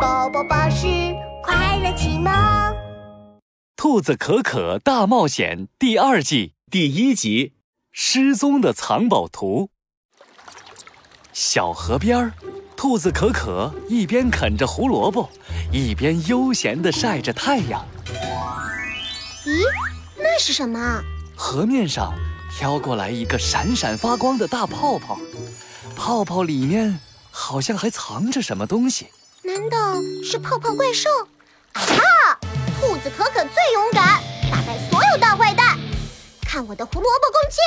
宝宝巴士快乐启蒙，《兔子可可大冒险》第二季第一集：失踪的藏宝图。小河边儿，兔子可可一边啃着胡萝卜，一边悠闲地晒着太阳。咦，那是什么？河面上飘过来一个闪闪发光的大泡泡，泡泡里面好像还藏着什么东西。难道是泡泡怪兽？啊哈！兔子可可最勇敢，打败所有大坏蛋。看我的胡萝卜攻击！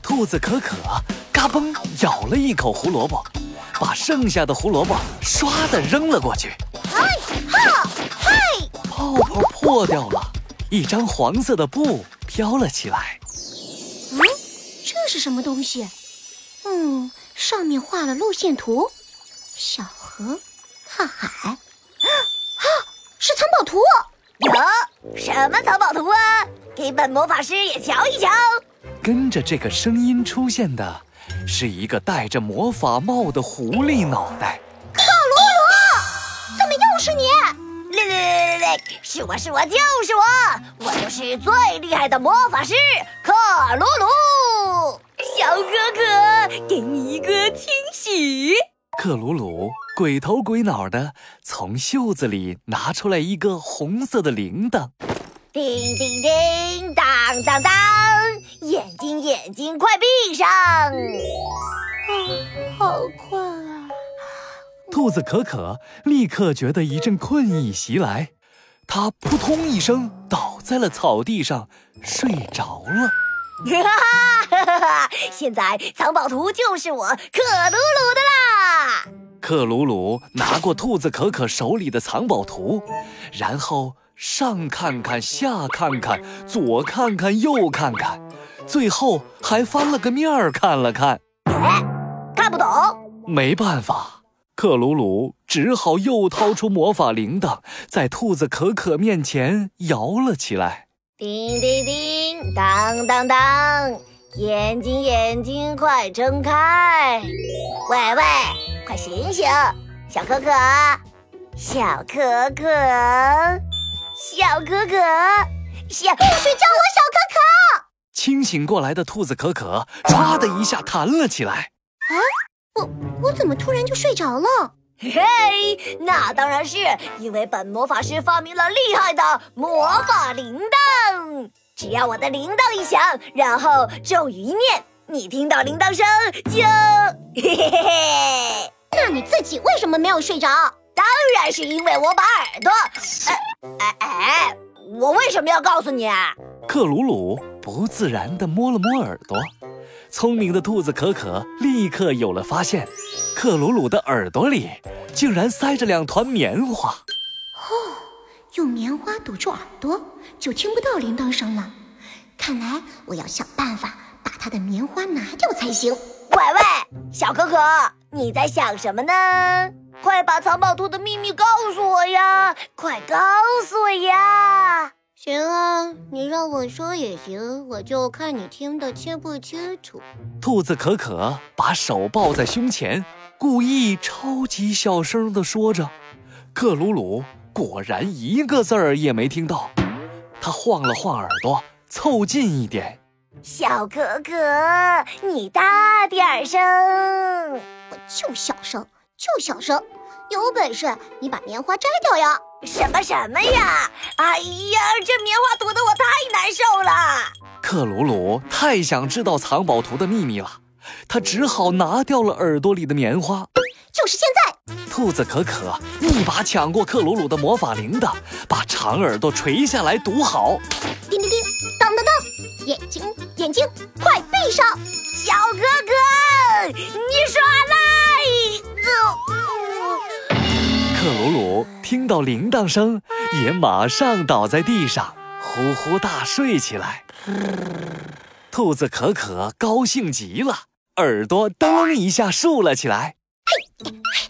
兔子可可嘎嘣咬了一口胡萝卜，把剩下的胡萝卜唰的扔了过去。哎哈嗨！泡泡破掉了，一张黄色的布飘了起来。嗯，这是什么东西？嗯，上面画了路线图，小河。大海，啊，是藏宝图！有什么藏宝图啊？给本魔法师也瞧一瞧。跟着这个声音出现的，是一个戴着魔法帽的狐狸脑袋。克鲁鲁，怎么又是你？来来来来，是我是我就是我，我就是最厉害的魔法师克鲁鲁。小哥哥，给你一个惊喜。克鲁鲁鬼头鬼脑的从袖子里拿出来一个红色的铃铛，叮叮叮，当当当，眼睛眼睛快闭上！啊，好困啊！兔子可可立刻觉得一阵困意袭来，它扑通一声倒在了草地上，睡着了。哈 哈哈哈！现在藏宝图就是我克鲁鲁的啦！克鲁鲁拿过兔子可可手里的藏宝图，然后上看看，下看看，左看看，右看看，最后还翻了个面儿看了看。哎，看不懂。没办法，克鲁鲁只好又掏出魔法铃铛，在兔子可可面前摇了起来。叮叮叮，当当当，眼睛眼睛快睁开！喂喂，快醒醒，小可可，小可可，小可可，小不许叫我小可可！清醒过来的兔子可可唰的一下弹了起来。啊，我我怎么突然就睡着了？嘿嘿，那当然是因为本魔法师发明了厉害的魔法铃铛。只要我的铃铛一响，然后咒语一念，你听到铃铛声就嘿嘿嘿嘿。那你自己为什么没有睡着？当然是因为我把耳朵……哎哎哎，我为什么要告诉你啊？克鲁鲁不自然地摸了摸耳朵。聪明的兔子可可立刻有了发现，克鲁鲁的耳朵里竟然塞着两团棉花。哦，用棉花堵住耳朵，就听不到铃铛声了。看来我要想办法把他的棉花拿掉才行。喂喂，小可可，你在想什么呢？快把藏宝图的秘密告诉我呀！快告诉我呀！行啊，你让我说也行，我就看你听得清不清楚。兔子可可把手抱在胸前，故意超级小声地说着。克鲁鲁果然一个字儿也没听到，他晃了晃耳朵，凑近一点。小可可，你大点声！我就小声，就小声。有本事你把棉花摘掉呀！什么什么呀！哎呀，这棉花堵得我太难受了。克鲁鲁太想知道藏宝图的秘密了，他只好拿掉了耳朵里的棉花。就是现在！兔子可可一把抢过克鲁鲁的魔法铃铛，把长耳朵垂下来堵好。叮叮叮，当当当，眼睛眼睛快闭上！小哥哥，你耍赖！克鲁鲁听到铃铛声，也马上倒在地上，呼呼大睡起来。兔子可可高兴极了，耳朵噔一下竖了起来。嘿，藏宝图，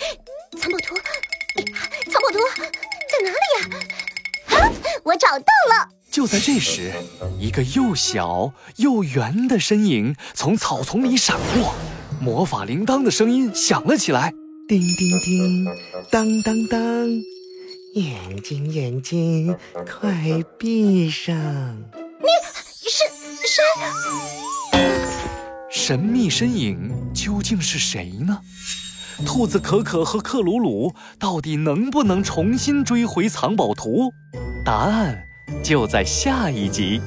藏宝图在哪里呀？啊，我找到了！就在这时，一个又小又圆的身影从草丛里闪过，魔法铃铛的声音响了起来。叮叮叮，当当当，眼睛，眼睛，快闭上！你是谁？神秘身影究竟是谁呢？兔子可可和克鲁鲁到底能不能重新追回藏宝图？答案就在下一集。